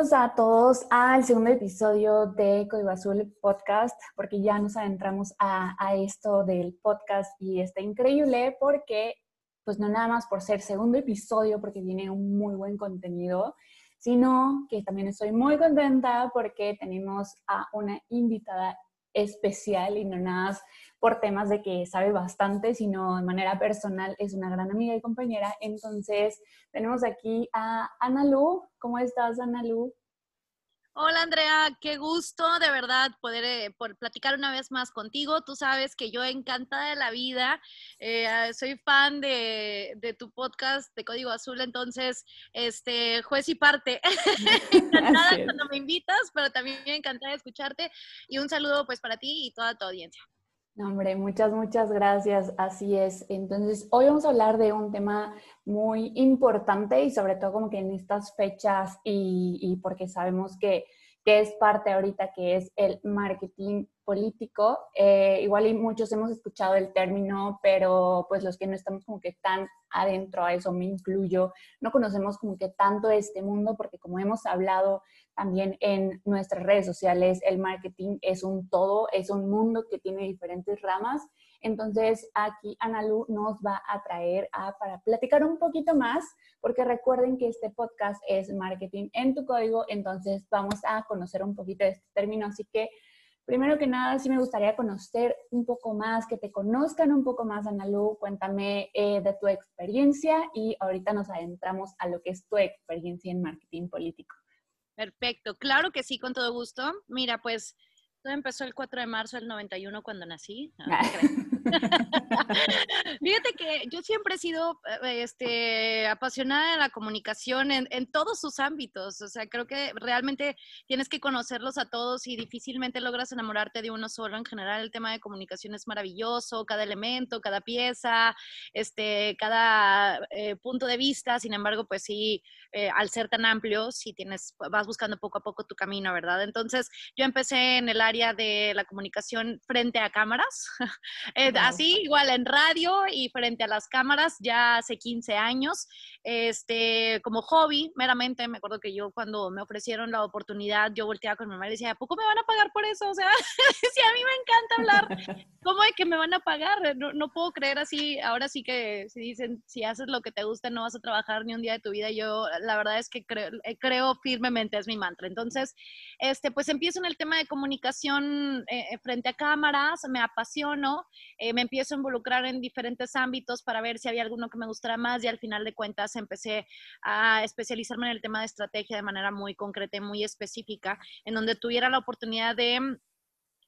Bienvenidos a todos al segundo episodio de Código Azul Podcast, porque ya nos adentramos a, a, esto del podcast y está increíble porque, pues no nada más por ser segundo episodio, porque tiene un muy buen contenido, sino que también estoy muy contenta porque tenemos a una invitada especial y no nada más por temas de que sabe bastante, sino de manera personal es una gran amiga y compañera. Entonces, tenemos aquí a Ana Lu. ¿Cómo estás, Ana Lu? Hola Andrea, qué gusto de verdad poder eh, por platicar una vez más contigo. Tú sabes que yo encantada de la vida, eh, soy fan de, de, tu podcast de Código Azul, entonces, este, juez y parte. encantada cuando me invitas, pero también encantada de escucharte y un saludo pues para ti y toda tu audiencia. No, hombre, muchas, muchas gracias. Así es. Entonces, hoy vamos a hablar de un tema muy importante y sobre todo como que en estas fechas y, y porque sabemos que, que, es parte ahorita que es el marketing político. Eh, igual y muchos hemos escuchado el término, pero pues los que no estamos como que tan adentro a eso, me incluyo, no conocemos como que tanto este mundo porque como hemos hablado también en nuestras redes sociales, el marketing es un todo, es un mundo que tiene diferentes ramas. Entonces, aquí Analu nos va a traer a, para platicar un poquito más, porque recuerden que este podcast es marketing en tu código, entonces vamos a conocer un poquito de este término. Así que, primero que nada, sí me gustaría conocer un poco más, que te conozcan un poco más, Analu. Cuéntame eh, de tu experiencia y ahorita nos adentramos a lo que es tu experiencia en marketing político. Perfecto, claro que sí, con todo gusto. Mira, pues todo empezó el 4 de marzo del 91 cuando nací. No, Fíjate que yo siempre he sido eh, este, apasionada de la comunicación en, en, todos sus ámbitos. O sea, creo que realmente tienes que conocerlos a todos y difícilmente logras enamorarte de uno solo. En general, el tema de comunicación es maravilloso, cada elemento, cada pieza, este, cada eh, punto de vista. Sin embargo, pues sí, eh, al ser tan amplio, sí tienes, vas buscando poco a poco tu camino, ¿verdad? Entonces, yo empecé en el área de la comunicación frente a cámaras. así, igual en radio y frente a las cámaras ya hace 15 años, este, como hobby, meramente, me acuerdo que yo cuando me ofrecieron la oportunidad, yo volteaba con mi mamá y decía, ¿a poco me van a pagar por eso? O sea, si a mí me encanta hablar, ¿cómo es que me van a pagar? No, no, puedo creer así, ahora sí que si dicen, si haces lo que te gusta, no vas a trabajar ni un día de tu vida, yo la verdad es que creo, eh, creo firmemente, es mi mantra. Entonces, este, pues empiezo en el tema de comunicación eh, frente a cámaras, me apasiono, eh, me empiezo a involucrar en diferentes ámbitos para ver si había alguno que me gustara más y al final de cuentas empecé a especializarme en el tema de estrategia de manera muy concreta y muy específica, en donde tuviera la oportunidad de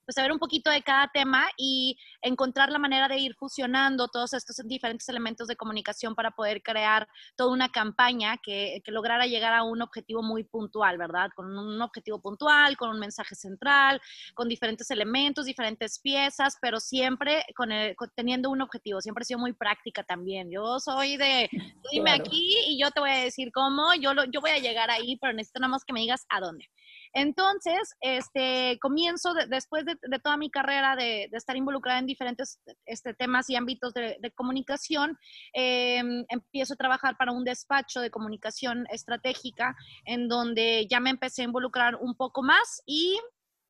pues saber un poquito de cada tema y encontrar la manera de ir fusionando todos estos diferentes elementos de comunicación para poder crear toda una campaña que, que lograra llegar a un objetivo muy puntual, ¿verdad? Con un objetivo puntual, con un mensaje central, con diferentes elementos, diferentes piezas, pero siempre con, el, con teniendo un objetivo. Siempre he sido muy práctica también. Yo soy de, dime claro. aquí y yo te voy a decir cómo, yo, lo, yo voy a llegar ahí, pero necesito nada más que me digas a dónde. Entonces, este, comienzo de, después de, toda mi carrera de, estar involucrada en diferentes este, temas y ámbitos de, comunicación, eh, empiezo a trabajar para un despacho de comunicación estratégica en donde ya me empecé a involucrar un poco más y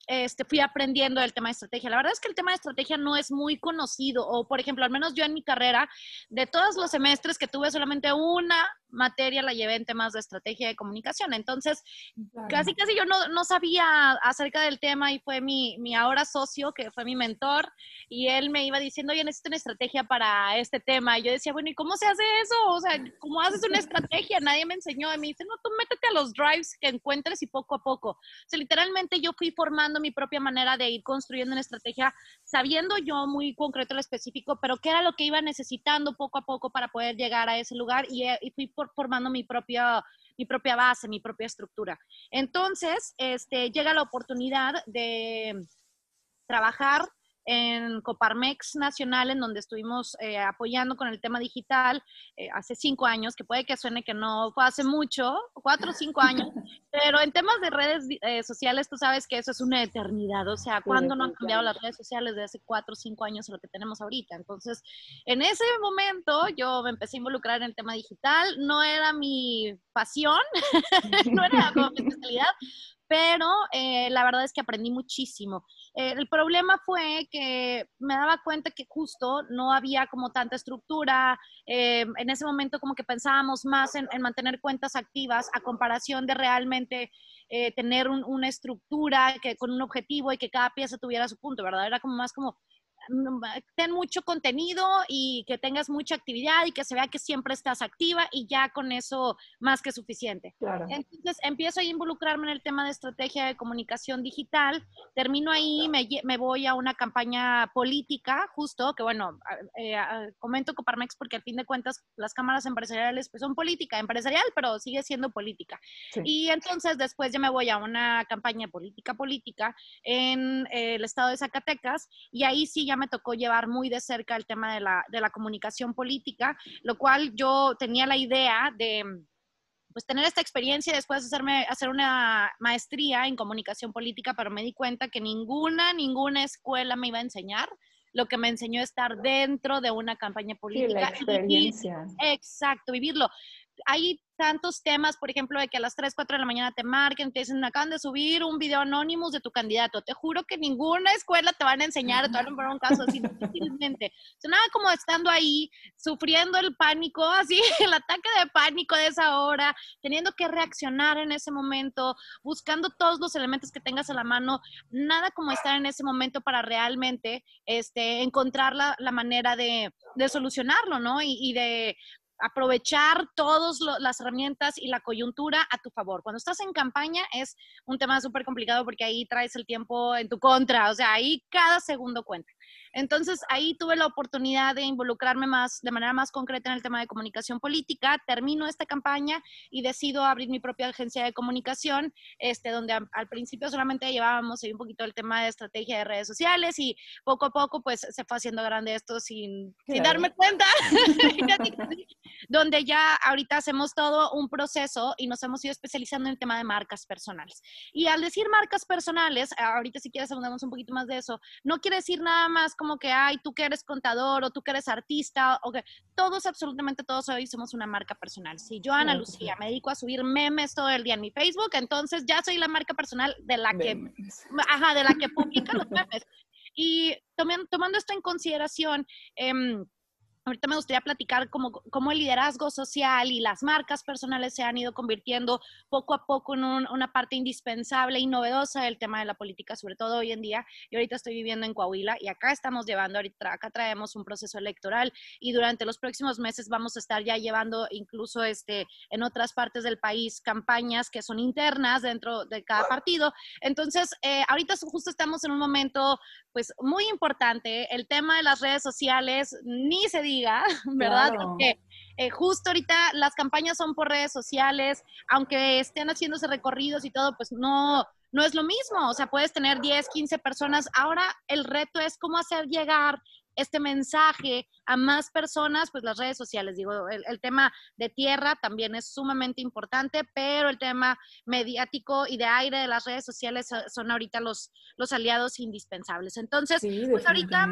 este, fui aprendiendo el tema de estrategia. La verdad es que el tema de estrategia no es muy conocido, o por ejemplo, al menos yo en mi carrera, de todos los semestres que tuve, solamente una materia la llevé en temas de estrategia de comunicación. Entonces, claro. casi, casi yo no, no, sabía acerca del tema y fue mi, mi, ahora socio, que fue mi mentor, y él me iba diciendo, oye, necesito una estrategia para este tema. Y yo decía, bueno, ¿y cómo se hace eso? O sea, ¿cómo haces una estrategia? Nadie me enseñó. Y me dice, no, tú métete a los drives que encuentres y poco a poco. O sea, literalmente yo fui formando mi propia manera de ir construyendo una estrategia, sabiendo yo muy concreto lo específico, pero qué era lo que iba necesitando poco a poco para poder llegar a ese lugar y, y fui por, formando mi propia mi propia base, mi propia estructura. Entonces, este, llega la oportunidad de trabajar en Coparmex Nacional, en donde estuvimos eh, apoyando con el tema digital eh, hace cinco años, que puede que suene que no fue hace mucho, cuatro o cinco años, pero en temas de redes eh, sociales, tú sabes que eso es una eternidad, o sea, ¿cuándo no han cambiado las redes sociales de hace cuatro o cinco años a lo que tenemos ahorita? Entonces, en ese momento yo me empecé a involucrar en el tema digital, no era mi pasión, no era como mi especialidad, pero eh, la verdad es que aprendí muchísimo. Eh, el problema fue que me daba cuenta que justo no había como tanta estructura, eh, en ese momento como que pensábamos más en, mantener cuentas activas a comparación de realmente tener una estructura que, con un objetivo y que cada pieza tuviera su punto, ¿verdad? Era como más como ten mucho contenido y que tengas mucha actividad y que se vea que siempre estás activa y ya con eso más que suficiente. Entonces empiezo a involucrarme en el tema de estrategia de comunicación digital, termino ahí, me, me voy a una campaña política, justo, que bueno, eh, comento Coparmex porque al fin de cuentas las cámaras empresariales pues son política, empresarial, pero sigue siendo política. Y entonces después ya me voy a una campaña política política en eh, el estado de Zacatecas y ahí sí ya me tocó llevar muy de cerca el tema de la, de la comunicación política, lo cual yo tenía la idea de pues tener esta experiencia y después hacerme, hacer una maestría en comunicación política, pero me di cuenta que ninguna, ninguna escuela me iba a enseñar lo que me enseñó a estar dentro de una campaña política. la experiencia. exacto, vivirlo. Hay tantos temas, por ejemplo, de que a las 3, 4 de la mañana te marquen, te dicen, acaban de subir un video anónimo de tu candidato. Te juro que ninguna escuela te van a enseñar, te van a poner un caso así difícilmente. O nada como estando ahí, sufriendo el pánico, así, el ataque de pánico de esa hora, teniendo que reaccionar en ese momento, buscando todos los elementos que tengas a la mano. Nada como estar en ese momento para realmente este, encontrar la, la manera de, de, solucionarlo, ¿no? Y, y de aprovechar todas las herramientas y la coyuntura a tu favor. Cuando estás en campaña es un tema súper complicado porque ahí traes el tiempo en tu contra, o sea, ahí cada segundo cuenta. Entonces ahí tuve la oportunidad de involucrarme más, de manera más concreta en el tema de comunicación política. Termino esta campaña y decido abrir mi propia agencia de comunicación, este, donde al principio solamente llevábamos ahí un poquito el tema de estrategia de redes sociales y poco a poco pues se fue haciendo grande esto sin, sin darme cuenta, donde ya ahorita hacemos todo un proceso y nos hemos ido especializando en el tema de marcas personales. Y al decir marcas personales, ahorita si quieres hablamos un poquito más de eso, no quiere decir nada más como que, ay, tú que eres contador o tú que eres artista, o que todos, absolutamente todos hoy somos una marca personal. Si yo, Ana Lucía, me dedico a subir memes todo el día en mi Facebook, entonces ya soy la marca personal de la que, ajá, de la que publica los memes. Y tomando, tomando esto en consideración, eh, Ahorita me gustaría platicar cómo, cómo, el liderazgo social y las marcas personales se han ido convirtiendo poco a poco en una parte indispensable y novedosa del tema de la política, sobre todo hoy en día. Y ahorita estoy viviendo en Coahuila y acá estamos llevando, ahorita acá traemos un proceso electoral y durante los próximos meses vamos a estar ya llevando incluso este, en otras partes del país campañas que son internas dentro de cada partido. Entonces, eh, ahorita justo estamos en un momento pues muy importante. El tema de las redes sociales ni se diga, ¿verdad? Porque eh, justo ahorita las campañas son por redes sociales, aunque estén haciéndose recorridos y todo, pues no, no es lo mismo. O sea, puedes tener 10, 15 personas. Ahora el reto es cómo hacer llegar este mensaje a más personas, pues las redes sociales, digo, el, tema de tierra también es sumamente importante, pero el tema mediático y de aire de las redes sociales son ahorita los, los aliados indispensables. Entonces, pues ahorita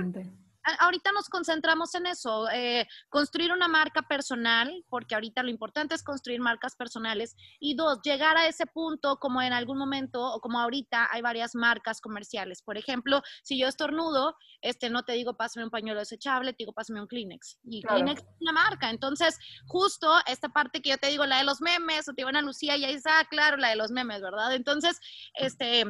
ahorita nos concentramos en eso, eh, construir una marca personal, porque ahorita lo importante es construir marcas personales. Y dos, llegar a ese punto como en algún momento o como ahorita hay varias marcas comerciales. Por ejemplo, si yo estornudo, este, no te digo pásame un pañuelo desechable, te digo pásame un Kleenex. Y Kleenex es una marca. Entonces, justo esta parte que yo te digo, la de los memes, o te digo a Lucía y ahí está, claro, la de los memes, ¿verdad? Entonces, este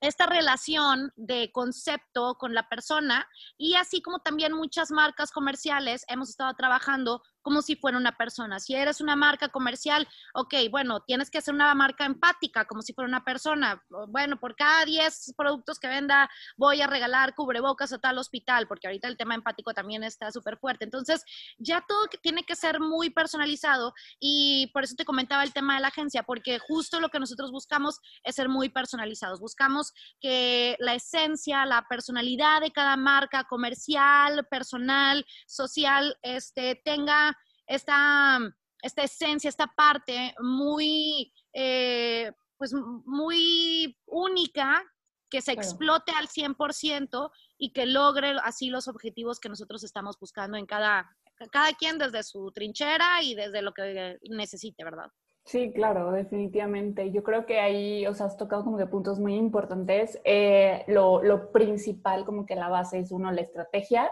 esta relación de concepto con la persona y así como también muchas marcas comerciales hemos estado trabajando como si fuera una persona. Si eres una marca comercial, ok, bueno, tienes que hacer una marca empática, como si fuera una persona. Bueno, por cada 10 productos que venda, voy a regalar cubrebocas a tal hospital, porque ahorita el tema empático también está súper fuerte. Entonces, ya todo tiene que ser muy personalizado y por eso te comentaba el tema de la agencia, porque justo lo que nosotros buscamos es ser muy personalizados. Buscamos que la esencia, la personalidad de cada marca comercial, personal, social, este, tenga esta, esta esencia, esta parte muy, eh, pues muy única, que se explote al 100% y que logre así los objetivos que nosotros estamos buscando en cada, cada quien desde su trinchera y desde lo que necesite, ¿verdad? Sí, claro, definitivamente. Yo creo que ahí, o sea, has tocado como que puntos muy importantes. Eh, lo, lo, principal, como que la base es uno, la estrategia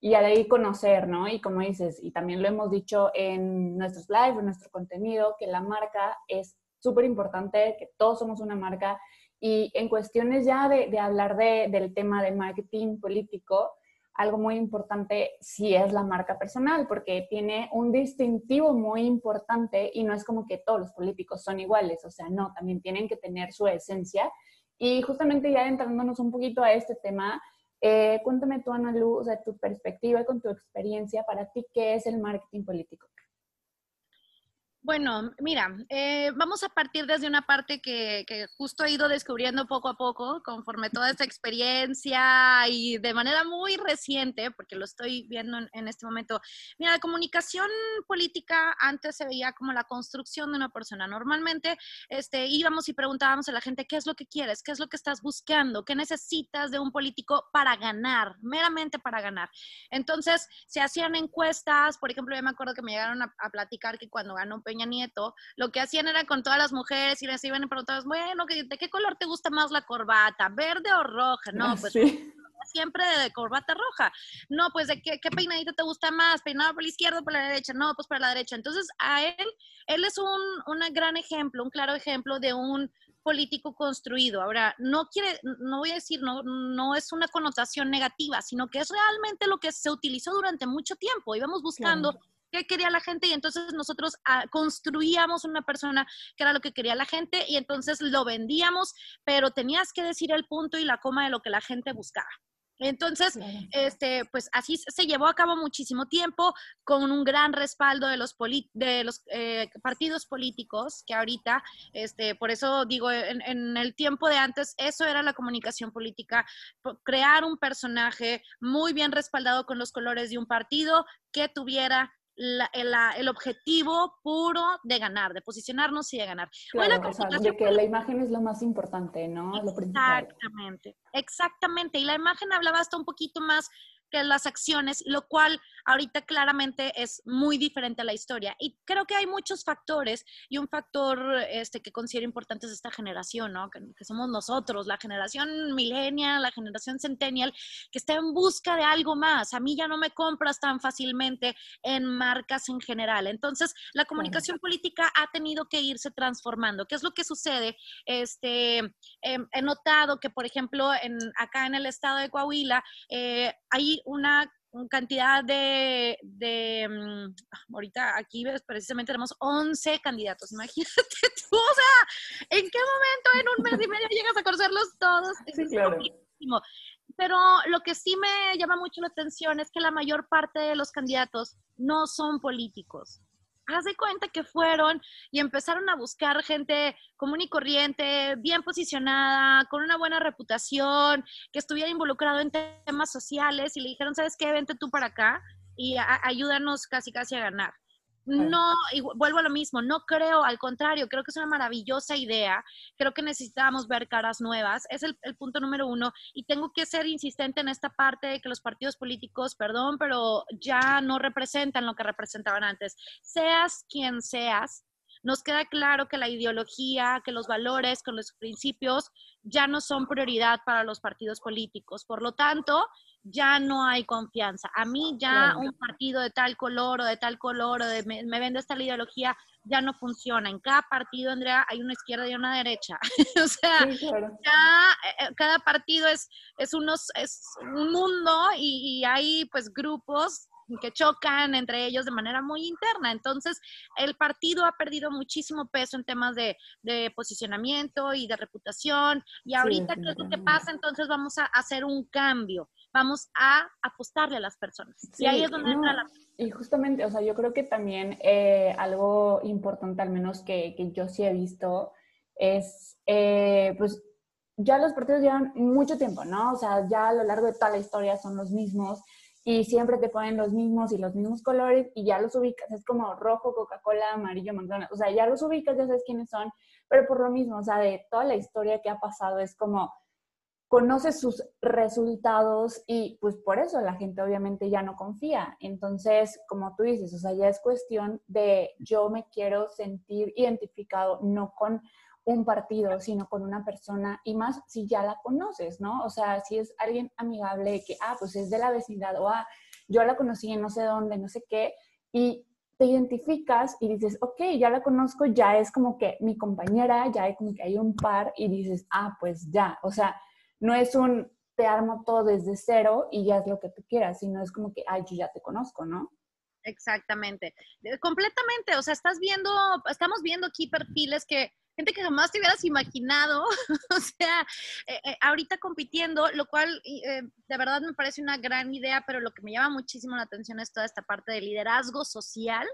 y ahí conocer, ¿no? Y como dices, y también lo hemos dicho en nuestros lives, en nuestro contenido, que la marca es súper importante, que todos somos una marca. Y en cuestiones ya de, hablar de, del tema de marketing político, algo muy importante si es la marca personal, porque tiene un distintivo muy importante y no es como que todos los políticos son iguales, o sea, no, también tienen que tener su esencia. Y justamente ya entrándonos un poquito a este tema, eh, cuéntame tú, Ana Lu, o sea, tu perspectiva con tu experiencia, para ti, ¿qué es el marketing político? Bueno, mira, eh, vamos a partir desde una parte que, justo he ido descubriendo poco a poco, conforme toda esta experiencia y de manera muy reciente, porque lo estoy viendo en, este momento. Mira, la comunicación política antes se veía como la construcción de una persona. Normalmente este, íbamos y preguntábamos a la gente, ¿qué es lo que quieres? ¿Qué es lo que estás buscando? ¿Qué necesitas de un político para ganar? Meramente para ganar. Entonces, se hacían encuestas, por ejemplo, yo me acuerdo que me llegaron a, a platicar que cuando ganó Peña Nieto, lo que hacían era con todas las mujeres y les iban y preguntaban, bueno, ¿de qué color te gusta más la corbata? ¿Verde o roja? No, pues siempre de corbata roja. No, pues de qué, qué peinadito te gusta más, peinado por la izquierda o por la derecha. No, pues por la derecha. Entonces, a él, él es un, un gran ejemplo, un claro ejemplo de un político construido. Ahora, no quiere, no voy a decir, no, no es una connotación negativa, sino que es realmente lo que se utilizó durante mucho tiempo. Íbamos buscando qué quería la gente y entonces nosotros ah, construíamos una persona que era lo que quería la gente y entonces lo vendíamos, pero tenías que decir el punto y la coma de lo que la gente buscaba. Entonces, este, pues así se llevó a cabo muchísimo tiempo con un gran respaldo de los, de los eh, partidos políticos que ahorita, este, por eso digo, en, en, el tiempo de antes, eso era la comunicación política, crear un personaje muy bien respaldado con los colores de un partido que tuviera el objetivo puro de ganar, de posicionarnos y de ganar. Claro, de que la imagen es lo más importante, ¿no? Exactamente, exactamente. Y la imagen hablaba hasta un poquito más que las acciones, lo cual ahorita claramente es muy diferente a la historia. Y creo que hay muchos factores y un factor este, que considero importante es esta generación, ¿no? Que, somos nosotros, la generación millennial, la generación centennial, que está en busca de algo más. A mí ya no me compras tan fácilmente en marcas en general. Entonces, la comunicación política ha tenido que irse transformando. ¿Qué es lo que sucede? Este, eh, he notado que, por ejemplo, en, acá en el estado de Coahuila, eh, hay una cantidad de, mm, ahorita aquí precisamente tenemos 11 candidatos, imagínate tú, o sea, ¿en qué momento en un mes y medio llegas a conocerlos todos? Pero lo que sí me llama mucho la atención es que la mayor parte de los candidatos no son políticos haz de cuenta que fueron y empezaron a buscar gente común y corriente, bien posicionada, con una buena reputación, que estuviera involucrado en temas sociales y le dijeron, ¿sabes qué? Vente tú para acá y ayúdanos casi casi a ganar. No, y vuelvo a lo mismo, no creo, al contrario, creo que es una maravillosa idea, creo que necesitamos ver caras nuevas, es el, punto número uno, y tengo que ser insistente en esta parte de que los partidos políticos, perdón, pero ya no representan lo que representaban antes, seas quien seas, nos queda claro que la ideología, que los valores, que los principios ya no son prioridad para los partidos políticos. Por lo tanto, ya no hay confianza. A mí ya un partido de tal color o de tal color o de me, vende esta ideología ya no funciona. En cada partido, Andrea, hay una izquierda y una derecha. o sea, ya, eh, eh, cada partido es, es, unos, es un mundo y, y hay pues grupos que chocan entre ellos de manera muy interna. Entonces, el partido ha perdido muchísimo peso en temas de, de posicionamiento y de reputación. Y ahorita, ¿qué es lo que pasa? Entonces, vamos a hacer un cambio. Vamos a apostarle a las personas. y ahí es donde entra la... Y justamente, o sea, yo creo que también eh, algo importante, al menos que, que, yo sí he visto, es, eh, pues, ya los partidos llevan mucho tiempo, ¿no? O sea, ya a lo largo de toda la historia son los mismos y siempre te ponen los mismos y los mismos colores y ya los ubicas, es como rojo, Coca-Cola, amarillo, McDonald's, o sea, ya los ubicas, ya sabes quiénes son, pero por lo mismo, o sea, de toda la historia que ha pasado es como conoces sus resultados y pues por eso la gente obviamente ya no confía. Entonces, como tú dices, o sea, ya es cuestión de yo me quiero sentir identificado no con un partido, sino con una persona y más si ya la conoces, ¿no? O sea, si es alguien amigable que, ah, pues es de la vecindad o, ah, yo la conocí en no sé dónde, no sé qué, y te identificas y dices, ok, ya la conozco, ya es como que mi compañera, ya hay como que hay un par y dices, ah, pues ya, o sea, no es un te armo todo desde cero y ya es lo que tú quieras, sino es como que, ay, yo ya te conozco, ¿no? Exactamente, completamente, o sea, estás viendo, estamos viendo aquí perfiles que gente que jamás te hubieras imaginado, o sea, eh, eh, ahorita compitiendo, lo cual eh, de verdad me parece una gran idea, pero lo que me llama muchísimo la atención es toda esta parte de liderazgo social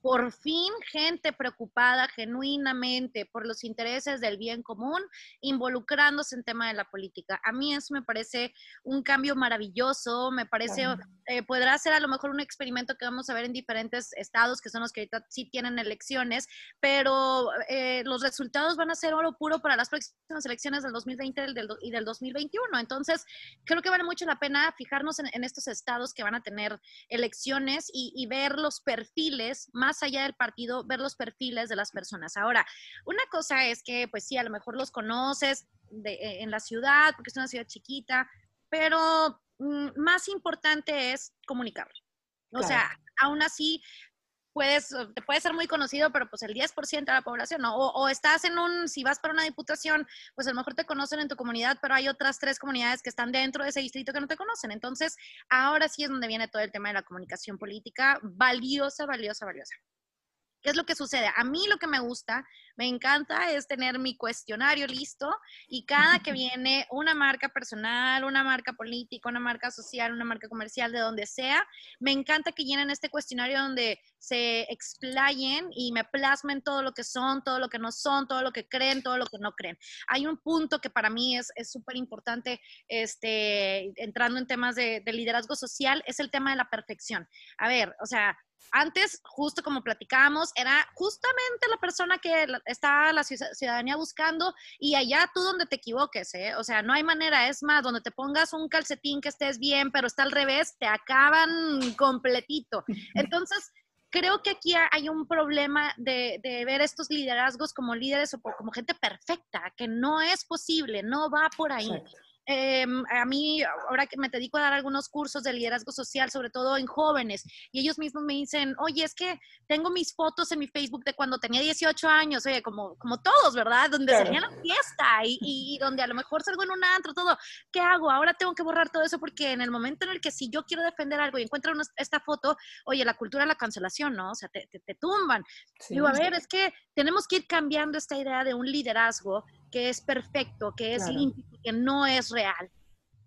por fin gente preocupada genuinamente por los intereses del bien común, involucrándose en tema de la política. A mí eso me parece un cambio maravilloso, me parece, eh, podrá ser a lo mejor un experimento que vamos a ver en diferentes estados, que son los que ahorita sí tienen elecciones, pero eh, los resultados van a ser oro puro para las próximas elecciones del 2020 y del 2021. Entonces, creo que vale mucho la pena fijarnos en, estos estados que van a tener elecciones y, y ver los perfiles más más allá del partido, ver los perfiles de las personas. Ahora, una cosa es que, pues sí, a lo mejor los conoces eh, en la ciudad, porque es una ciudad chiquita, pero mm, más importante es comunicarlo. O sea, aún así, puedes, te puede ser muy conocido, pero pues el 10% de la población, ¿no? O, o, estás en un, si vas para una diputación, pues a lo mejor te conocen en tu comunidad, pero hay otras tres comunidades que están dentro de ese distrito que no te conocen. Entonces, ahora sí es donde viene todo el tema de la comunicación política, valiosa, valiosa, valiosa. ¿Qué es lo que sucede? A mí lo que me gusta, me encanta es tener mi cuestionario listo y cada que viene una marca personal, una marca política, una marca social, una marca comercial, de donde sea, me encanta que llenen este cuestionario donde se explayen y me plasmen todo lo que son, todo lo que no son, todo lo que creen, todo lo que no creen. Hay un punto que para mí es súper importante, este, entrando en temas de, de liderazgo social, es el tema de la perfección. A ver, o sea, antes, justo como platicábamos, era justamente la persona que está la ciudadanía buscando y allá tú donde te equivoques, ¿eh? O sea, no hay manera, es más, donde te pongas un calcetín que estés bien, pero está al revés, te acaban completito. Entonces, creo que aquí hay un problema de, de, ver estos liderazgos como líderes o como gente perfecta, que no es posible, no va por ahí. Eh, a mí, ahora que me dedico a dar algunos cursos de liderazgo social, sobre todo en jóvenes, y ellos mismos me dicen, oye, es que tengo mis fotos en mi Facebook de cuando tenía 18 años, oye, como, como todos, ¿verdad? Donde salía la fiesta y, y, donde a lo mejor salgo en un antro, todo. ¿Qué hago? Ahora tengo que borrar todo eso porque en el momento en el que si yo quiero defender algo y encuentro esta foto, oye, la cultura de la cancelación, ¿no? O sea, te, te, te tumban. Digo, a ver, es que tenemos que ir cambiando esta idea de un liderazgo que es perfecto, que es limpio, que no es real.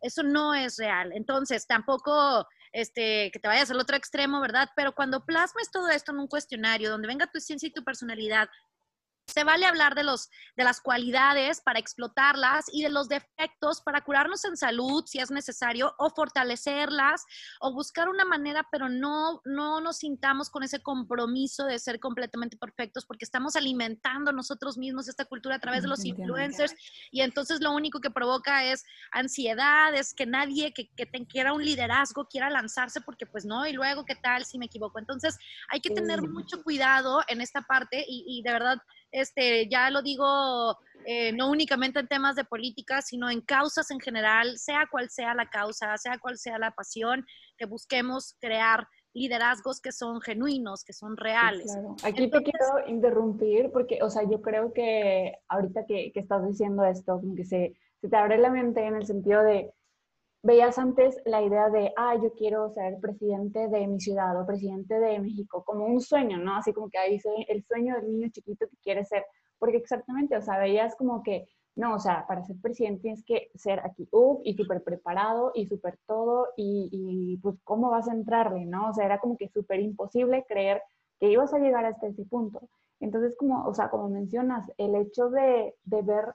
Eso no es real. Entonces, tampoco este, que te vayas al otro extremo, ¿verdad? Pero cuando plasmes todo esto en un cuestionario donde venga tu ciencia y tu personalidad, se vale hablar de, los, de las cualidades para explotarlas y de los defectos para curarnos en salud si es necesario o fortalecerlas o buscar una manera, pero no, no nos sintamos con ese compromiso de ser completamente perfectos porque estamos alimentando nosotros mismos esta cultura a través de los influencers y entonces lo único que provoca es ansiedad, es que nadie que, que te, quiera un liderazgo quiera lanzarse porque pues no, y luego qué tal si me equivoco. Entonces hay que tener mucho cuidado en esta parte y, y de verdad este, ya lo digo, eh, no únicamente en temas de política, sino en causas en general, sea cual sea la causa, sea cual sea la pasión, que busquemos crear liderazgos que son genuinos, que son reales. Aquí te quiero interrumpir porque, o sea, yo creo que ahorita que, que estás diciendo esto, como que se, se te abre la mente en el sentido de veías antes la idea de, ah, yo quiero ser presidente de mi ciudad o presidente de México, como un sueño, ¿no? Así como que ahí el sueño del niño chiquito que quiere ser, porque exactamente, o sea, veías como que, no, o sea, para ser presidente tienes que ser aquí, uff, y súper preparado y súper todo, y, y, pues, ¿cómo vas a entrarle, no? O sea, era como que súper imposible creer que ibas a llegar hasta ese punto. Entonces, como, o sea, como mencionas, el hecho de, de ver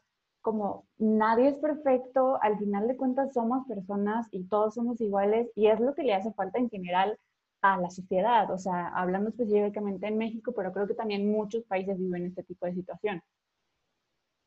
como nadie es perfecto, al final de cuentas somos personas y todos somos iguales y es lo que le hace falta en general a la sociedad, o sea, hablando específicamente en México, pero creo que también muchos países viven este tipo de situación.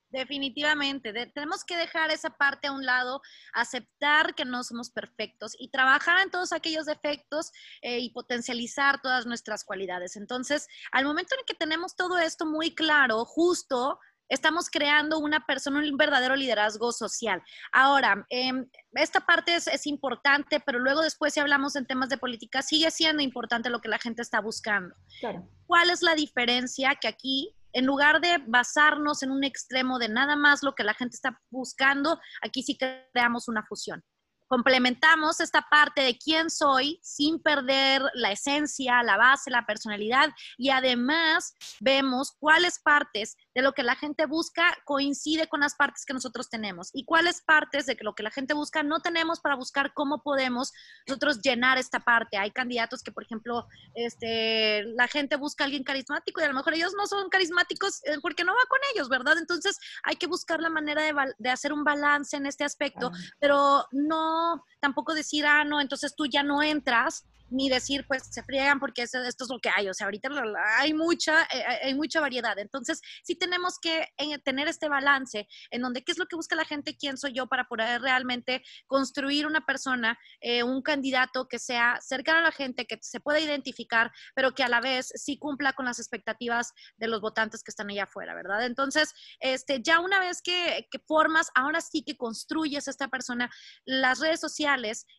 Definitivamente, tenemos que dejar esa parte a un lado, aceptar que no somos perfectos y trabajar en todos aquellos defectos eh, y potencializar todas nuestras cualidades. Entonces, al momento en que tenemos todo esto muy claro, justo estamos creando una persona, un verdadero liderazgo social. Ahora, em, esta parte es, es, importante, pero luego después si hablamos en temas de política, sigue siendo importante lo que la gente está buscando. Claro. ¿Cuál es la diferencia que aquí en lugar de basarnos en un extremo de nada más lo que la gente está buscando, aquí sí creamos una fusión complementamos esta parte de quién soy sin perder la esencia, la base, la personalidad y además vemos cuáles partes de lo que la gente busca coincide con las partes que nosotros tenemos y cuáles partes de lo que la gente busca no tenemos para buscar cómo podemos nosotros llenar esta parte. Hay candidatos que, por ejemplo, este, la gente busca a alguien carismático y a lo mejor ellos no son carismáticos eh, porque no va con ellos, ¿verdad? Entonces hay que buscar la manera de, de hacer un balance en este aspecto, pero no tampoco decir, ah, no, entonces tú ya no entras, ni decir, pues se friegan porque esto, es lo que hay. O sea, ahorita hay mucha, eh, hay mucha variedad. Entonces, sí tenemos que eh, tener este balance en donde qué es lo que busca la gente, quién soy yo para poder realmente construir una persona, eh, un candidato que sea cercano a la gente, que se pueda identificar, pero que a la vez sí cumpla con las expectativas de los votantes que están allá afuera, ¿verdad? Entonces, este, ya una vez que, que formas, ahora sí que construyes esta persona, las redes sociales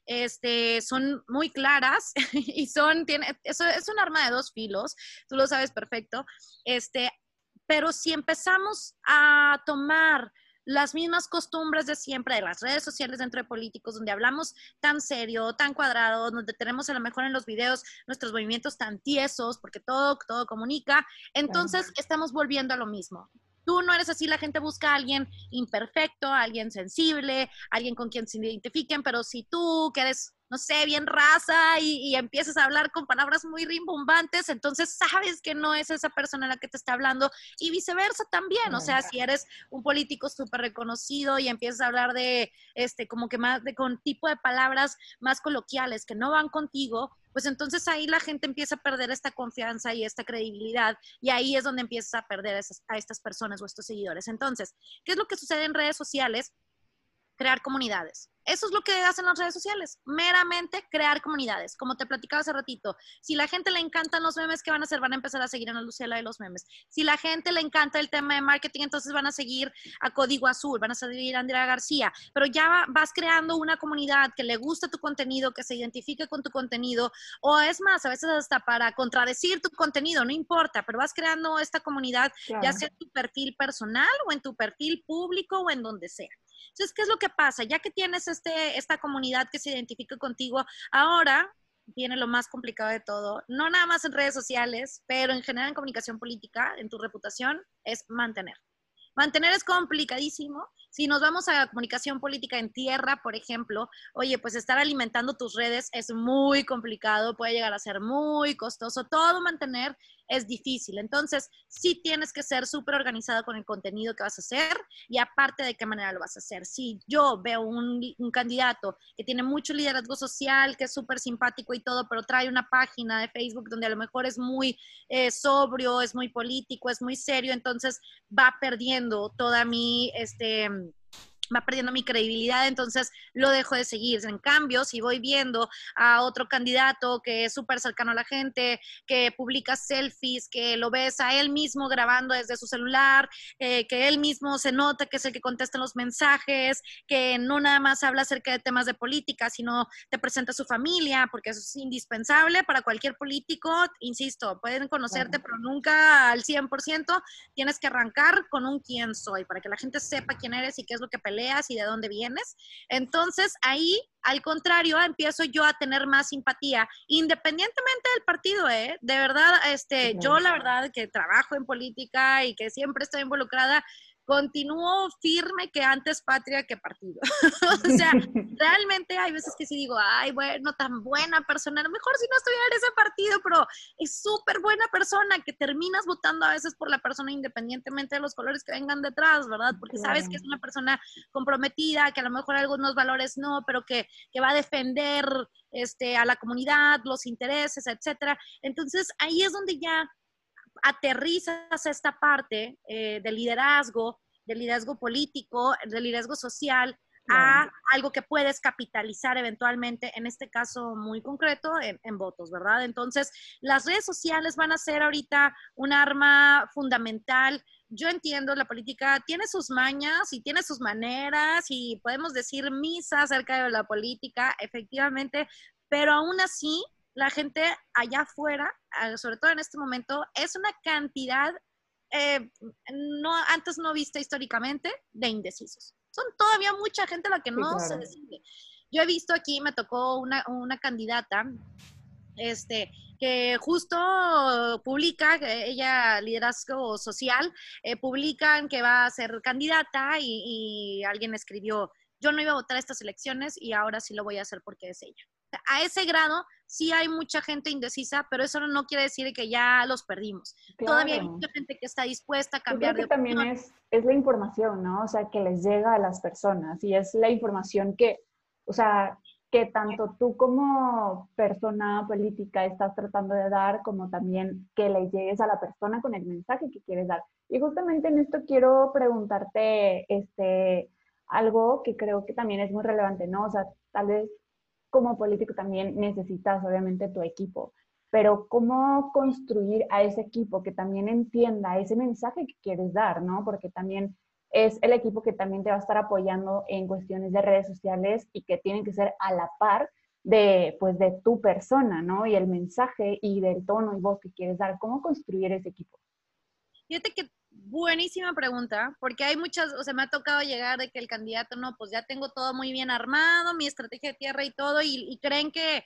este, son muy claras y son, tiene, eso es un arma de dos filos, tú lo sabes perfecto, este, pero si empezamos a tomar las mismas costumbres de siempre de las redes sociales dentro de políticos, donde hablamos tan serio, tan cuadrado, donde tenemos a lo mejor en los videos nuestros movimientos tan tiesos, porque todo, todo comunica, entonces estamos volviendo a lo mismo tú no eres así, la gente busca a alguien imperfecto, a alguien sensible, alguien con quien se identifiquen, pero si tú que eres no sé, bien raza y, empiezas a hablar con palabras muy rimbombantes, entonces sabes que no es esa persona la que te está hablando y viceversa también, o sea, si eres un político súper reconocido y empiezas a hablar de, este, como que más, de con tipo de palabras más coloquiales que no van contigo, pues entonces ahí la gente empieza a perder esta confianza y esta credibilidad y ahí es donde empiezas a perder a, a estas personas o estos seguidores. Entonces, ¿qué es lo que sucede en redes sociales? Crear comunidades. Eso es lo que hacen las redes sociales, meramente crear comunidades. Como te platicaba hace ratito, si la gente le encantan los memes, ¿qué van a hacer? Van a empezar a seguir a Ana de los memes. Si la gente le encanta el tema de marketing, entonces van a seguir a Código Azul, van a seguir a Andrea García, pero ya vas creando una comunidad que le gusta tu contenido, que se identifique con tu contenido, o es más, a veces hasta para contradecir tu contenido, no importa, pero vas creando esta comunidad, ya sea en tu perfil personal o en tu perfil público o en donde sea. Entonces, ¿qué es lo que pasa? Ya que tienes este, esta comunidad que se identifica contigo, ahora viene lo más complicado de todo, no nada más en redes sociales, pero en general en comunicación política, en tu reputación, es mantener. Mantener es complicadísimo. Si nos vamos a comunicación política en tierra, por ejemplo, oye, pues estar alimentando tus redes es muy complicado, puede llegar a ser muy costoso. Todo mantener es difícil. Entonces, sí tienes que ser súper organizado con el contenido que vas a hacer y aparte de qué manera lo vas a hacer. Si yo veo un, candidato que tiene mucho liderazgo social, que es súper simpático y todo, pero trae una página de Facebook donde a lo mejor es muy eh, sobrio, es muy político, es muy serio, entonces va perdiendo toda mi, este, va perdiendo mi credibilidad, entonces lo dejo de seguir. En cambio, si voy viendo a otro candidato que es súper cercano a la gente, que publica selfies, que lo ves a él mismo grabando desde su celular, eh, que él mismo se nota que es el que contesta los mensajes, que no nada más habla acerca de temas de política, sino te presenta a su familia, porque eso es indispensable para cualquier político. Insisto, pueden conocerte, pero nunca al 100%. Tienes que arrancar con un quién soy, para que la gente sepa quién eres y qué es lo que pelea peleas y de dónde vienes. Entonces ahí, al contrario, empiezo yo a tener más simpatía, independientemente del partido, ¿eh? De verdad, este, yo la verdad que trabajo en política y que siempre estoy involucrada, continúo firme que antes patria que partido. o sea, realmente hay veces que sí digo, ay, bueno, tan buena persona, a lo mejor si no estuviera en ese partido, pero es súper buena persona que terminas votando a veces por la persona independientemente de los colores que vengan detrás, ¿verdad? Porque sabes que es una persona comprometida, que a lo mejor algunos valores no, pero que, que va a defender este, a la comunidad, los intereses, etcétera. Entonces ahí es donde ya aterrizas esta parte eh, del liderazgo, del liderazgo político, del liderazgo social, a algo que puedes capitalizar eventualmente, en este caso muy concreto, en, votos, ¿verdad? Entonces, las redes sociales van a ser ahorita un arma fundamental. Yo entiendo, la política tiene sus mañas y tiene sus maneras y podemos decir misa acerca de la política, efectivamente, pero aún así la gente allá afuera, ah, sobre todo en este momento, es una cantidad eh, no, antes no vista históricamente de indecisos. Son todavía mucha gente la que no se decide. Yo he visto aquí, me tocó una, una candidata, este, que justo publica, ella liderazgo social, eh, publican que va a ser candidata y, y, alguien escribió, yo no iba a votar estas elecciones y ahora sí lo voy a hacer porque es ella a ese grado sí hay mucha gente indecisa, pero eso no quiere decir que ya los perdimos. Todavía hay mucha gente que está dispuesta a cambiar Yo creo que también es, es la información, ¿no? O sea, que les llega a las personas y es la información que, o sea, que tanto tú como persona política estás tratando de dar, como también que le llegues a la persona con el mensaje que quieres dar. Y justamente en esto quiero preguntarte este, algo que creo que también es muy relevante, ¿no? O sea, tal vez como político también necesitas obviamente tu equipo, pero cómo construir a ese equipo que también entienda ese mensaje que quieres dar, ¿no? Porque también es el equipo que también te va a estar apoyando en cuestiones de redes sociales y que tienen que ser a la par de, pues, de tu persona, ¿no? Y el mensaje y del tono y voz que quieres dar. ¿Cómo construir ese equipo? Fíjate que buenísima pregunta, porque hay muchas, o sea, me ha tocado llegar de que el candidato, no, pues ya tengo todo muy bien armado, mi estrategia de tierra y todo, y, creen que,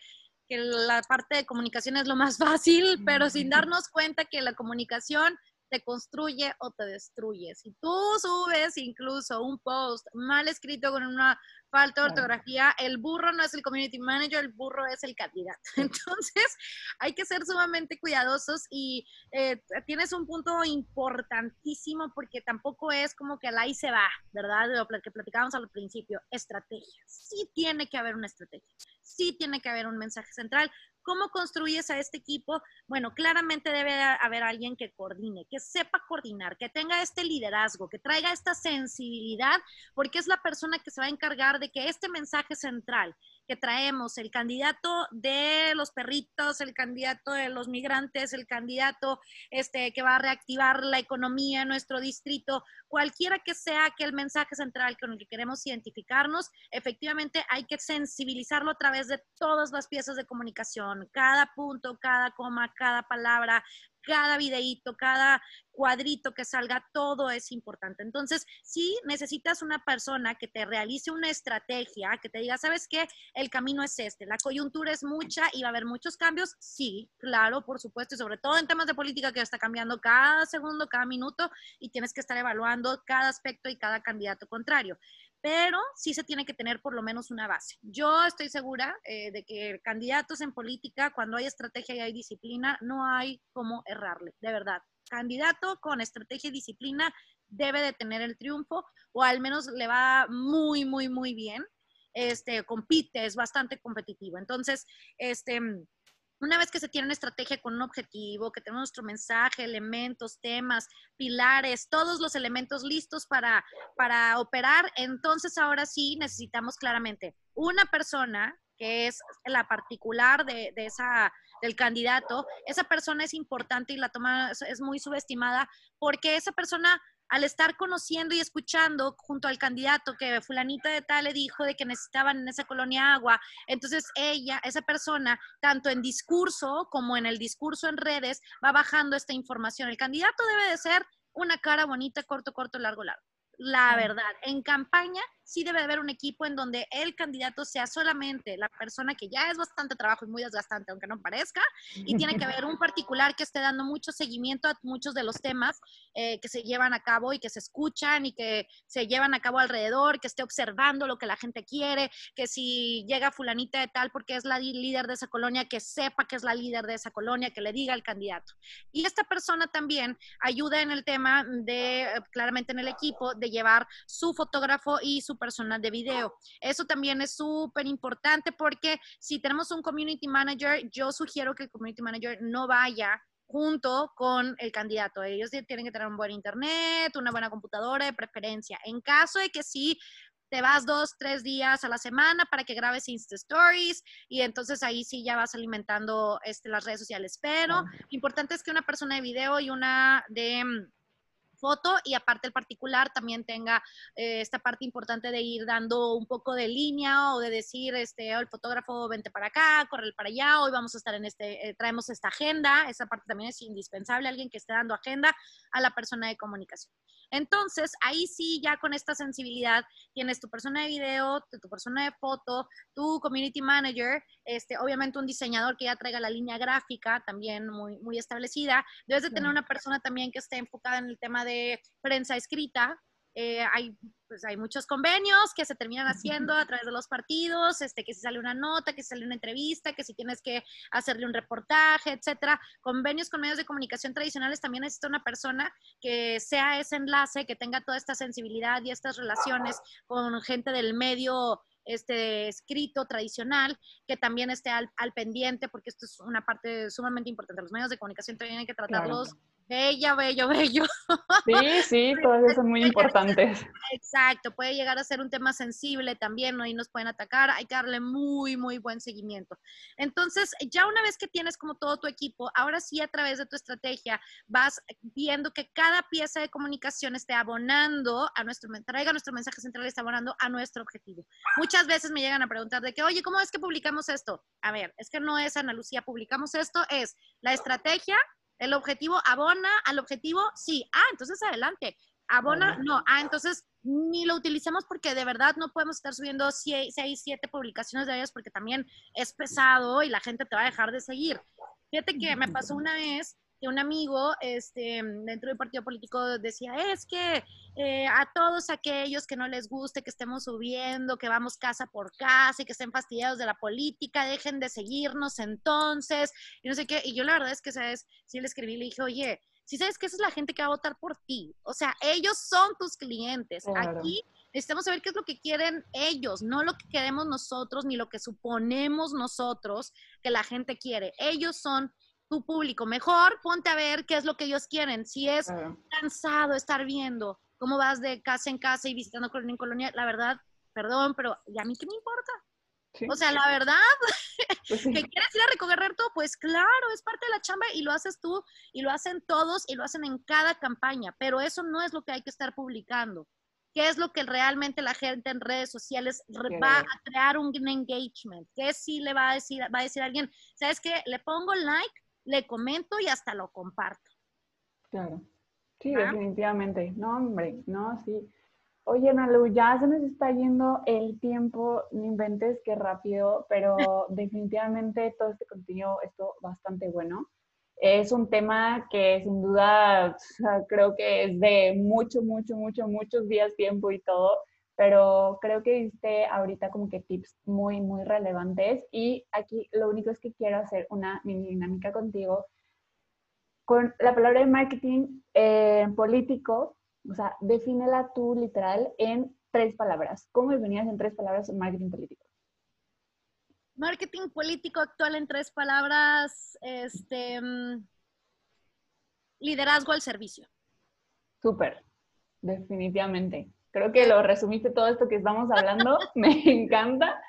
que, la parte de comunicación es lo más fácil, pero sin darnos cuenta que la comunicación te construye o te destruye. Si tú subes incluso un post mal escrito con una falta de ortografía, el burro no es el community manager, el burro es el candidato. Entonces, hay que ser sumamente cuidadosos y eh, tienes un punto importantísimo porque tampoco es como que al ahí se va, ¿verdad? Lo que platicábamos al principio, estrategia. Sí tiene que haber una estrategia, sí tiene que haber un mensaje central, ¿Cómo construyes a este equipo? Bueno, claramente debe haber alguien que coordine, que sepa coordinar, que tenga este liderazgo, que traiga esta sensibilidad, porque es la persona que se va a encargar de que este mensaje central que traemos, el candidato de los perritos, el candidato de los migrantes, el candidato este, que va a reactivar la economía en nuestro distrito, cualquiera que sea aquel mensaje central con el que queremos identificarnos, efectivamente hay que sensibilizarlo a través de todas las piezas de comunicación, cada punto, cada coma, cada palabra, cada videíto, cada cuadrito que salga, todo es importante. Entonces, si necesitas una persona que te realice una estrategia, que te diga, ¿sabes qué? El camino es este, la coyuntura es mucha y va a haber muchos cambios, sí, claro, por supuesto, y sobre todo en temas de política que está cambiando cada segundo, cada minuto, y tienes que estar evaluando cada aspecto y cada candidato contrario pero sí se tiene que tener por lo menos una base. Yo estoy segura eh, de que candidatos en política, cuando hay estrategia y hay disciplina, no hay cómo errarle, de verdad. Candidato con estrategia y disciplina debe de tener el triunfo o al menos le va muy, muy, muy bien. Este, compite, es bastante competitivo. Entonces, este, una vez que se tiene una estrategia con un objetivo, que tenemos nuestro mensaje, elementos, temas, pilares, todos los elementos listos para, para operar, entonces ahora sí necesitamos claramente una persona que es la particular de, de, esa, del candidato, esa persona es importante y la toma es muy subestimada porque esa persona al estar conociendo y escuchando junto al candidato que fulanita de tal le dijo de que necesitaban en esa colonia agua, entonces ella, esa persona, tanto en discurso como en el discurso en redes, va bajando esta información. El candidato debe de ser una cara bonita, corto, corto, largo, largo. La verdad. En campaña sí debe haber un equipo en donde el candidato sea solamente la persona que ya es bastante trabajo y muy desgastante, aunque no parezca, y tiene que haber un particular que esté dando mucho seguimiento a muchos de los temas eh, que se llevan a cabo y que se escuchan y que se llevan a cabo alrededor, que esté observando lo que la gente quiere, que si llega fulanita de tal porque es la líder de esa colonia, que sepa que es la líder de esa colonia, que le diga al candidato. Y esta persona también ayuda en el tema de, claramente en el equipo, de llevar su fotógrafo y su personal de video. Eso también es súper importante porque si tenemos un community manager, yo sugiero que el community manager no vaya junto con el candidato. Ellos tienen que tener un buen internet, una buena computadora de preferencia. En caso de que sí te vas dos, tres días a la semana para que grabes Insta Stories y entonces ahí sí ya vas alimentando este, las redes sociales. Pero lo importante es que una persona de video y una de mm, foto y aparte el particular también tenga eh, esta parte importante de ir dando un poco de línea o de decir, este, el fotógrafo vente para acá, corre para allá, hoy vamos a estar en este, eh, traemos esta agenda, esa parte también es indispensable, alguien que esté dando agenda a la persona de comunicación. Entonces, ahí sí, ya con esta sensibilidad, tienes tu persona de video, tu persona de foto, tu community manager, este, obviamente un diseñador que ya traiga la línea gráfica también muy, muy establecida. Debes de tener una persona también que esté enfocada en el tema de prensa escrita, eh, hay, pues hay muchos convenios que se terminan haciendo a través de los partidos, este, que si sale una nota, que si sale una entrevista, que si tienes que hacerle un reportaje, etcétera. Convenios con medios de comunicación tradicionales también necesita una persona que sea ese enlace, que tenga toda esta sensibilidad y estas relaciones con gente del medio este escrito tradicional, que también esté al, pendiente, porque esto es una parte sumamente importante. Los medios de comunicación hay que tratarlos bella, bello, bello. Sí, sí, todos son muy importantes. Exacto, puede llegar a ser un tema sensible también. Y nos pueden atacar, hay que darle muy, muy buen seguimiento. Entonces, ya una vez que tienes como todo tu equipo, ahora sí a través de tu estrategia vas viendo que cada pieza de comunicación esté abonando a nuestro, traiga nuestro mensaje central, esté abonando a nuestro objetivo. Muchas veces me llegan a preguntar de que, oye, ¿cómo es que publicamos esto? A ver, es que no es Ana Lucía, publicamos esto, es la estrategia el objetivo abona al objetivo, sí. Ah, entonces adelante. Abona, no. Ah, entonces ni lo utilicemos porque de verdad no podemos estar subiendo seis, siete publicaciones de ellas porque también es pesado y la gente te va a dejar de seguir. Fíjate que me pasó una vez un amigo este, dentro del partido político decía, es que eh, a todos aquellos que no les guste que estemos subiendo, que vamos casa por casa y que estén fastidiados de la política, dejen de seguirnos entonces, y no sé qué. Y yo la verdad es que, ¿sabes? Sí le escribí le dije, oye, si sabes que esa es la gente que va a votar por ti, o sea, ellos son tus clientes. Aquí necesitamos saber qué es lo que quieren ellos, no lo que queremos nosotros, ni lo que suponemos nosotros que la gente quiere. Ellos son tu público. Mejor ponte a ver qué es lo que ellos quieren. Si es cansado estar viendo cómo vas de casa en casa y visitando colonia en colonia, la verdad, perdón, pero ¿y a mí qué me importa? O sea, la verdad, pues que quieres ir a recoger todo, pues claro, es parte de la chamba y lo haces tú y lo hacen todos y lo hacen en cada campaña, pero eso no es lo que hay que estar publicando. ¿Qué es lo que realmente la gente en redes sociales va a crear un engagement? ¿Qué sí le va a decir, va a decir alguien? ¿Sabes qué? Le pongo like le comento y hasta lo comparto. Claro. Sí, definitivamente. No, hombre, no, sí. Oye, Nalu, ya se nos está yendo el tiempo, no inventes qué rápido, pero definitivamente todo este contenido esto bastante bueno. Es un tema que sin duda creo que es de mucho, mucho, mucho, muchos días tiempo y todo, pero creo que diste ahorita como que tips muy, muy relevantes y aquí lo único es que quiero hacer una mini dinámica contigo con la palabra de marketing eh, político, o sea, defínela tú literal en tres palabras. ¿Cómo definías en tres palabras marketing político? Marketing político actual en tres palabras, este, mm, liderazgo al servicio. Súper, definitivamente. Creo que lo resumiste todo esto que estamos hablando, me encanta,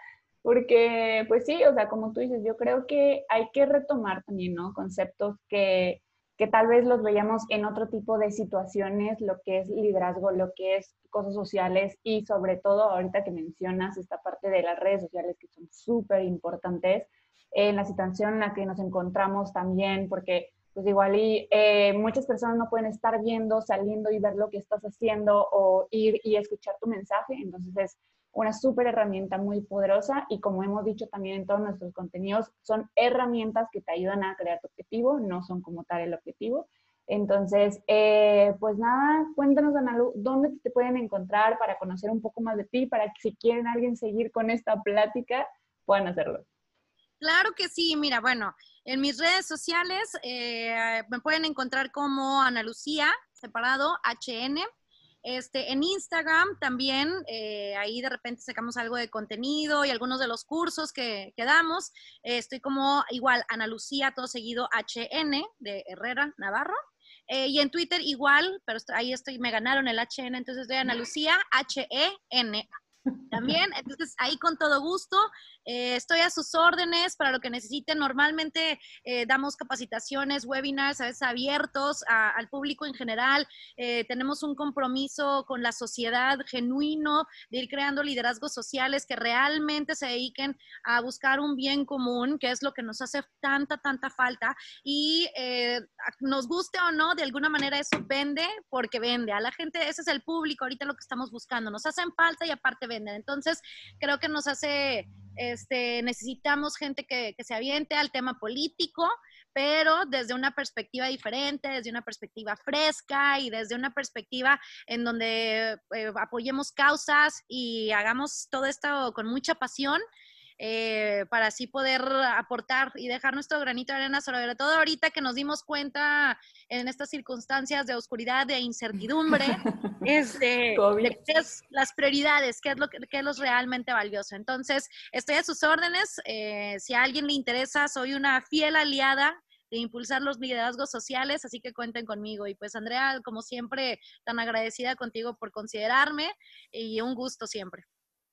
porque pues sí, o sea, como tú dices, yo creo que hay que retomar también, ¿no? Conceptos que, que tal vez los veíamos en otro tipo de situaciones, lo que es liderazgo, lo que es cosas sociales y sobre todo ahorita que mencionas esta parte de las redes sociales que son súper importantes en la situación en la que nos encontramos también, porque pues igual y eh, muchas personas no pueden estar viendo, saliendo y ver lo que estás haciendo o ir y escuchar tu mensaje. Entonces es una súper herramienta muy poderosa y como hemos dicho también en todos nuestros contenidos, son herramientas que te ayudan a crear tu objetivo, no son como tal el objetivo. Entonces, eh, pues nada, cuéntanos, Analu, ¿dónde te pueden encontrar para conocer un poco más de ti, para que si quieren alguien seguir con esta plática, puedan hacerlo? Claro que sí, mira, bueno, en mis redes sociales eh, me pueden encontrar como Ana Lucía, separado, HN. Este, en Instagram también, eh, ahí de repente sacamos algo de contenido y algunos de los cursos que, damos. Eh, estoy como igual, Ana Lucía, todo seguido HN de Herrera Navarro. y en Twitter igual, pero ahí estoy, me ganaron el HN, entonces de Ana Lucía, H-E-N. También, entonces ahí con todo gusto, eh, estoy a sus órdenes para lo que necesiten. Normalmente eh, damos capacitaciones, webinars, a veces abiertos al público en general. Eh, tenemos un compromiso con la sociedad genuino de ir creando liderazgos sociales que realmente se dediquen a buscar un bien común, que es lo que nos hace tanta, tanta falta. Y nos guste o no, de alguna manera eso vende porque vende. A la gente, ese es el público ahorita lo que estamos buscando. Nos hacen falta y aparte venden. Entonces, creo que nos hace este, necesitamos gente que, se aviente al tema político, pero desde una perspectiva diferente, desde una perspectiva fresca y desde una perspectiva en donde eh, apoyemos causas y hagamos todo esto con mucha pasión eh, para así poder aportar y dejar nuestro granito de arena, sobre todo ahorita que nos dimos cuenta en estas circunstancias de oscuridad, de incertidumbre, este, de qué es las prioridades, qué es lo, que, qué es lo realmente valioso. Entonces, estoy a sus órdenes. Eh, si a alguien le interesa, soy una fiel aliada de impulsar los liderazgos sociales, así que cuenten conmigo. Y pues Andrea, como siempre, tan agradecida contigo por considerarme y un gusto siempre.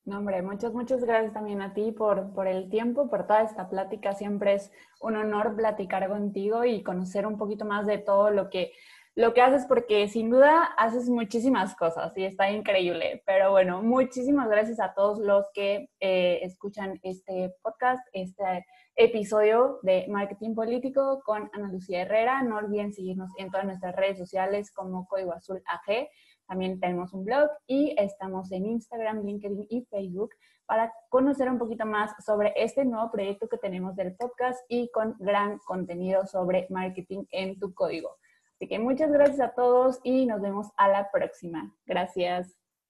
No, hombre, muchas, muchas gracias también a ti por, por el tiempo, por toda esta plática. Siempre es un honor platicar contigo y conocer un poquito más de todo lo que, lo que haces, porque sin duda haces muchísimas cosas y está increíble. Pero bueno, muchísimas gracias a todos los que eh, escuchan este podcast, este episodio de Marketing Político con Ana Lucía Herrera. No olviden seguirnos en todas nuestras redes sociales como Código Azul AG. También tenemos un blog y estamos en Instagram, LinkedIn y Facebook para conocer un poquito más sobre este nuevo proyecto que tenemos del podcast y con gran contenido sobre marketing en tu código. Así que muchas gracias a todos y nos vemos a la próxima. Gracias.